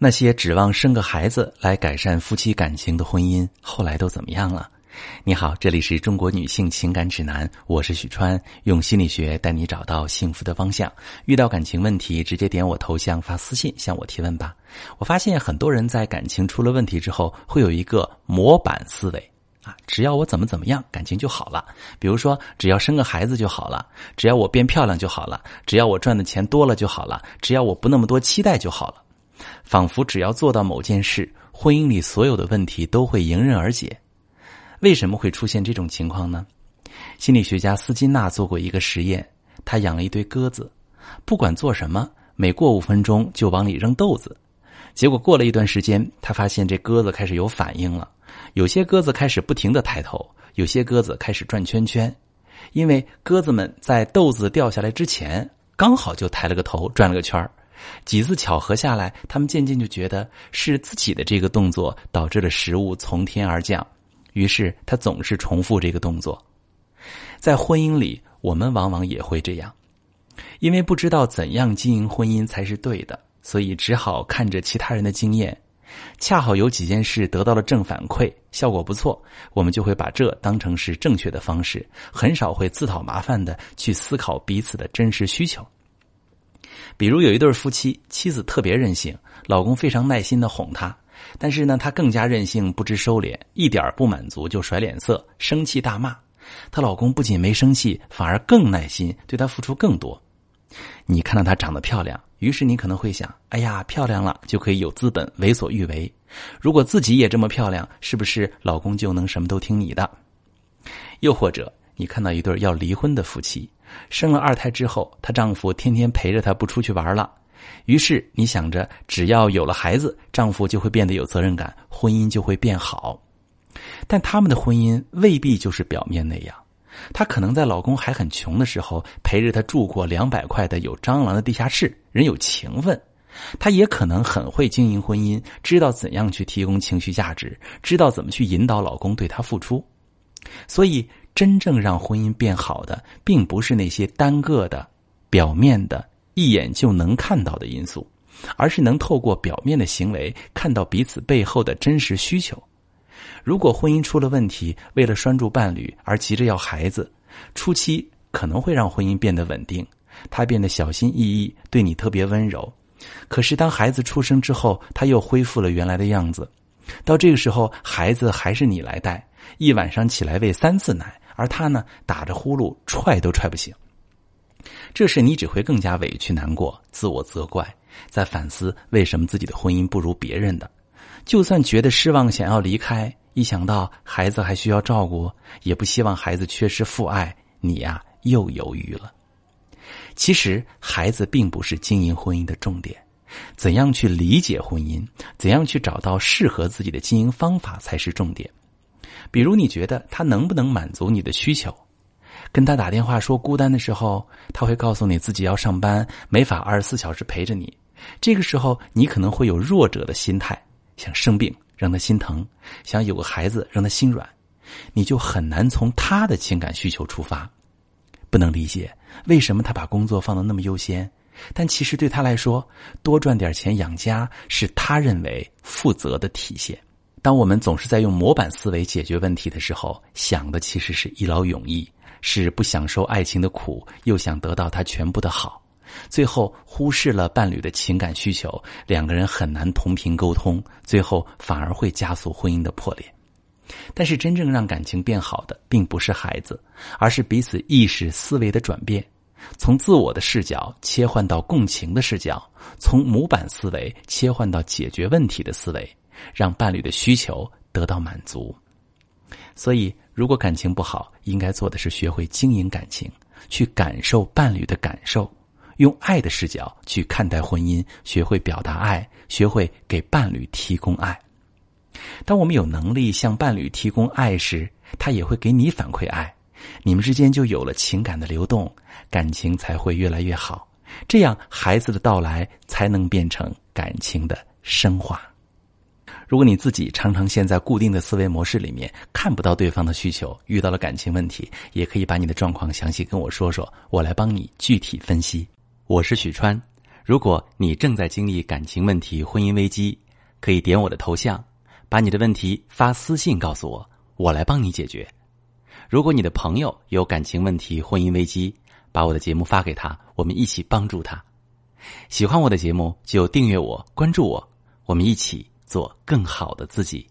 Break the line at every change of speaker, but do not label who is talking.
那些指望生个孩子来改善夫妻感情的婚姻，后来都怎么样了？你好，这里是中国女性情感指南，我是许川，用心理学带你找到幸福的方向。遇到感情问题，直接点我头像发私信向我提问吧。我发现很多人在感情出了问题之后，会有一个模板思维啊，只要我怎么怎么样，感情就好了。比如说，只要生个孩子就好了，只要我变漂亮就好了，只要我赚的钱多了就好了，只要我不那么多期待就好了。仿佛只要做到某件事，婚姻里所有的问题都会迎刃而解。为什么会出现这种情况呢？心理学家斯金纳做过一个实验，他养了一堆鸽子，不管做什么，每过五分钟就往里扔豆子。结果过了一段时间，他发现这鸽子开始有反应了，有些鸽子开始不停的抬头，有些鸽子开始转圈圈，因为鸽子们在豆子掉下来之前，刚好就抬了个头，转了个圈儿。几次巧合下来，他们渐渐就觉得是自己的这个动作导致了食物从天而降，于是他总是重复这个动作。在婚姻里，我们往往也会这样，因为不知道怎样经营婚姻才是对的，所以只好看着其他人的经验。恰好有几件事得到了正反馈，效果不错，我们就会把这当成是正确的方式，很少会自讨麻烦的去思考彼此的真实需求。比如有一对夫妻，妻子特别任性，老公非常耐心的哄她，但是呢，她更加任性，不知收敛，一点不满足就甩脸色，生气大骂。她老公不仅没生气，反而更耐心，对她付出更多。你看到她长得漂亮，于是你可能会想：哎呀，漂亮了就可以有资本为所欲为。如果自己也这么漂亮，是不是老公就能什么都听你的？又或者，你看到一对要离婚的夫妻。生了二胎之后，她丈夫天天陪着她不出去玩了，于是你想着只要有了孩子，丈夫就会变得有责任感，婚姻就会变好。但他们的婚姻未必就是表面那样，她可能在老公还很穷的时候陪着他住过两百块的有蟑螂的地下室，人有情分；她也可能很会经营婚姻，知道怎样去提供情绪价值，知道怎么去引导老公对她付出，所以。真正让婚姻变好的，并不是那些单个的、表面的、一眼就能看到的因素，而是能透过表面的行为看到彼此背后的真实需求。如果婚姻出了问题，为了拴住伴侣而急着要孩子，初期可能会让婚姻变得稳定，他变得小心翼翼，对你特别温柔。可是当孩子出生之后，他又恢复了原来的样子，到这个时候，孩子还是你来带，一晚上起来喂三次奶。而他呢，打着呼噜踹都踹不醒。这时你只会更加委屈难过，自我责怪，在反思为什么自己的婚姻不如别人的。就算觉得失望，想要离开，一想到孩子还需要照顾，也不希望孩子缺失父爱，你呀又犹豫了。其实孩子并不是经营婚姻的重点，怎样去理解婚姻，怎样去找到适合自己的经营方法才是重点。比如，你觉得他能不能满足你的需求？跟他打电话说孤单的时候，他会告诉你自己要上班，没法二十四小时陪着你。这个时候，你可能会有弱者的心态，想生病让他心疼，想有个孩子让他心软，你就很难从他的情感需求出发。不能理解为什么他把工作放得那么优先，但其实对他来说，多赚点钱养家是他认为负责的体现。当我们总是在用模板思维解决问题的时候，想的其实是一劳永逸，是不享受爱情的苦，又想得到他全部的好，最后忽视了伴侣的情感需求，两个人很难同频沟通，最后反而会加速婚姻的破裂。但是，真正让感情变好的，并不是孩子，而是彼此意识思维的转变，从自我的视角切换到共情的视角，从模板思维切换到解决问题的思维。让伴侣的需求得到满足，所以如果感情不好，应该做的是学会经营感情，去感受伴侣的感受，用爱的视角去看待婚姻，学会表达爱，学会给伴侣提供爱。当我们有能力向伴侣提供爱时，他也会给你反馈爱，你们之间就有了情感的流动，感情才会越来越好。这样，孩子的到来才能变成感情的升华。如果你自己常常陷在固定的思维模式里面，看不到对方的需求，遇到了感情问题，也可以把你的状况详细跟我说说，我来帮你具体分析。我是许川。如果你正在经历感情问题、婚姻危机，可以点我的头像，把你的问题发私信告诉我，我来帮你解决。如果你的朋友有感情问题、婚姻危机，把我的节目发给他，我们一起帮助他。喜欢我的节目就订阅我、关注我，我们一起做更好的自己。